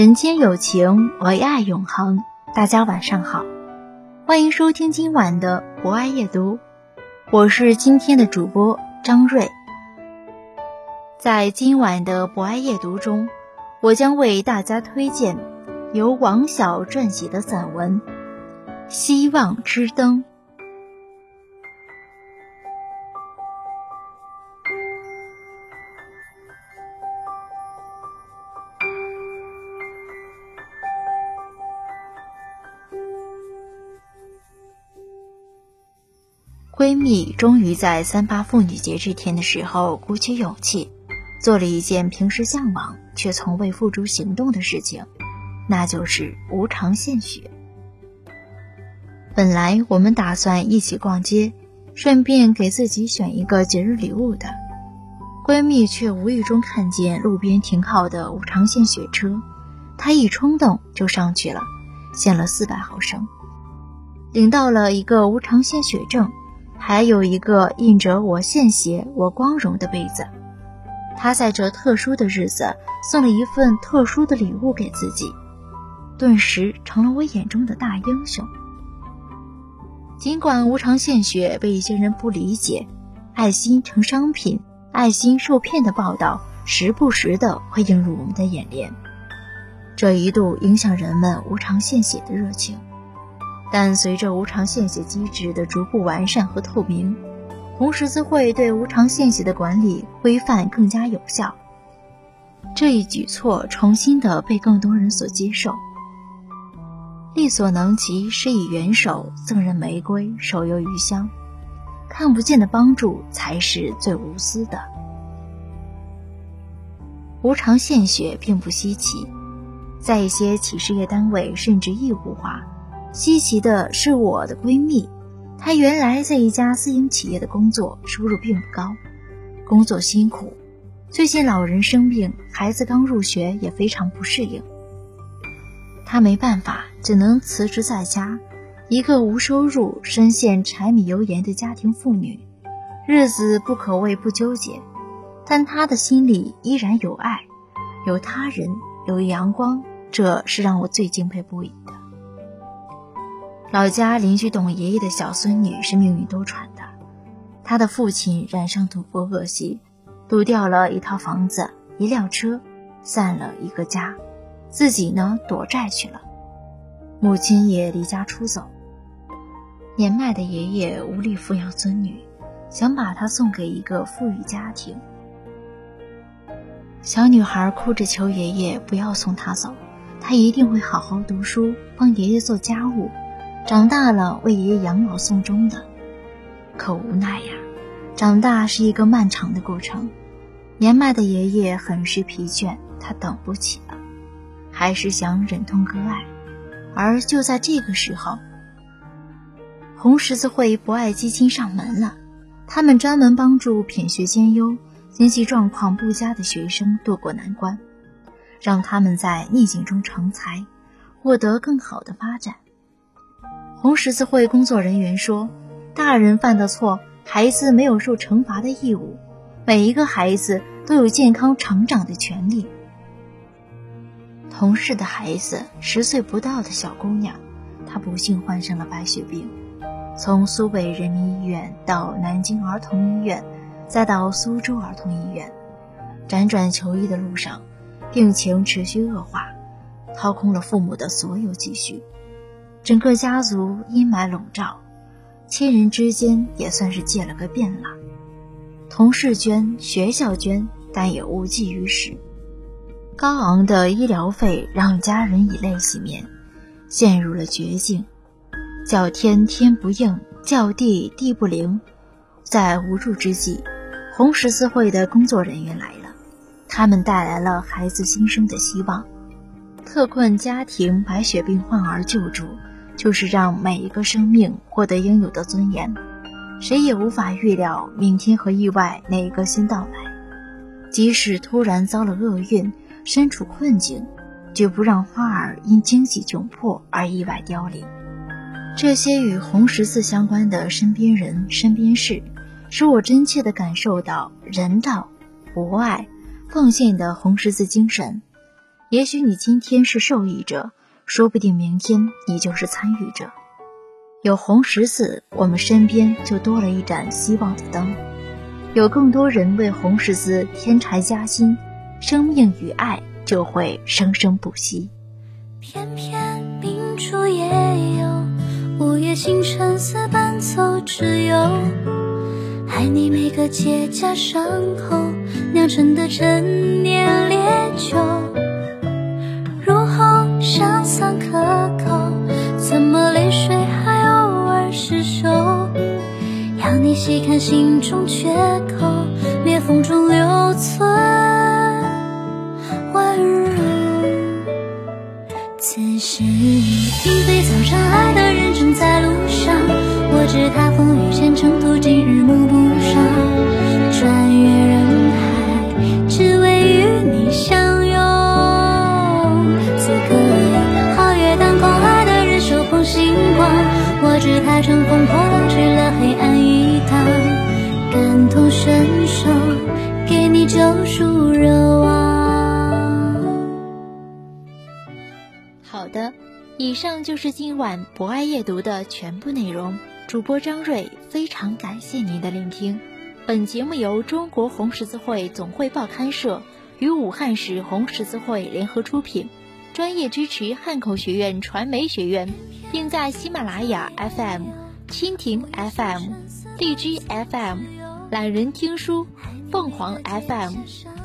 人间有情，唯爱永恒。大家晚上好，欢迎收听今晚的博爱夜读，我是今天的主播张瑞。在今晚的博爱夜读中，我将为大家推荐由王晓撰写的散文《希望之灯》。闺蜜终于在三八妇女节这天的时候鼓起勇气，做了一件平时向往却从未付诸行动的事情，那就是无偿献血。本来我们打算一起逛街，顺便给自己选一个节日礼物的，闺蜜却无意中看见路边停靠的无偿献血车，她一冲动就上去了，献了四百毫升，领到了一个无偿献血证。还有一个印着“我献血，我光荣”的杯子。他在这特殊的日子送了一份特殊的礼物给自己，顿时成了我眼中的大英雄。尽管无偿献血被一些人不理解，爱心成商品、爱心受骗的报道时不时的会映入我们的眼帘，这一度影响人们无偿献血的热情。但随着无偿献血机制的逐步完善和透明，红十字会对无偿献血的管理规范更加有效。这一举措重新的被更多人所接受。力所能及，施以援手，赠人玫瑰，手有余香。看不见的帮助才是最无私的。无偿献血并不稀奇，在一些企事业单位甚至义务化。稀奇的是，我的闺蜜，她原来在一家私营企业的工作，收入并不高，工作辛苦。最近老人生病，孩子刚入学，也非常不适应。她没办法，只能辞职在家，一个无收入、深陷柴米油盐的家庭妇女，日子不可谓不纠结，但她的心里依然有爱，有他人，有阳光，这是让我最敬佩不已的。老家邻居董爷爷的小孙女是命运多舛的，她的父亲染上赌博恶习，赌掉了一套房子、一辆车，散了一个家，自己呢躲债去了，母亲也离家出走。年迈的爷爷无力抚养孙女，想把她送给一个富裕家庭。小女孩哭着求爷爷不要送她走，她一定会好好读书，帮爷爷做家务。长大了为爷爷养老送终的，可无奈呀，长大是一个漫长的过程。年迈的爷爷很是疲倦，他等不起了，还是想忍痛割爱。而就在这个时候，红十字会博爱基金上门了，他们专门帮助品学兼优、经济状况不佳的学生渡过难关，让他们在逆境中成才，获得更好的发展。红十字会工作人员说：“大人犯的错，孩子没有受惩罚的义务。每一个孩子都有健康成长的权利。”同事的孩子十岁不到的小姑娘，她不幸患上了白血病，从苏北人民医院到南京儿童医院，再到苏州儿童医院，辗转求医的路上，病情持续恶化，掏空了父母的所有积蓄。整个家族阴霾笼罩，亲人之间也算是借了个遍了。同事捐，学校捐，但也无济于事。高昂的医疗费让家人以泪洗面，陷入了绝境。叫天天不应，叫地地不灵。在无助之际，红十字会的工作人员来了，他们带来了孩子新生的希望。特困家庭白血病患儿救助，就是让每一个生命获得应有的尊严。谁也无法预料明天和意外哪一个先到来。即使突然遭了厄运，身处困境，绝不让花儿因经济窘迫而意外凋零。这些与红十字相关的身边人、身边事。使我真切地感受到人道、博爱、奉献的红十字精神。也许你今天是受益者，说不定明天你就是参与者。有红十字，我们身边就多了一盏希望的灯。有更多人为红十字添柴加薪，生命与爱就会生生不息。偏偏明珠也有，午夜星辰似伴奏之友。爱你每个结痂伤口酿成的陈年烈酒，心中缺口裂缝中留存温柔此时已莺飞草长爱的人正在路上我知他风雨兼程途经日暮不赏穿越人海只为与你相拥此刻已皓月当空爱的人手捧星光我知他乘风破浪去了黑暗一趟感同身受，给你救赎热望。好的，以上就是今晚博爱夜读的全部内容。主播张瑞非常感谢您的聆听。本节目由中国红十字会总会报刊社与武汉市红十字会联合出品。专业支持汉口学院传媒学院，并在喜马拉雅 FM、蜻蜓 FM、荔枝 FM、懒人听书、凤凰 FM、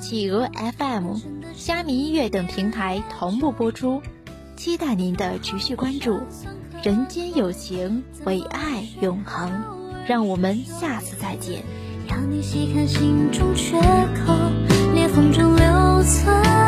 企鹅 FM、虾米音乐等平台同步播出，期待您的持续关注。人间有情，唯爱永恒。让我们下次再见。要你细看心中缺口，裂缝中留存。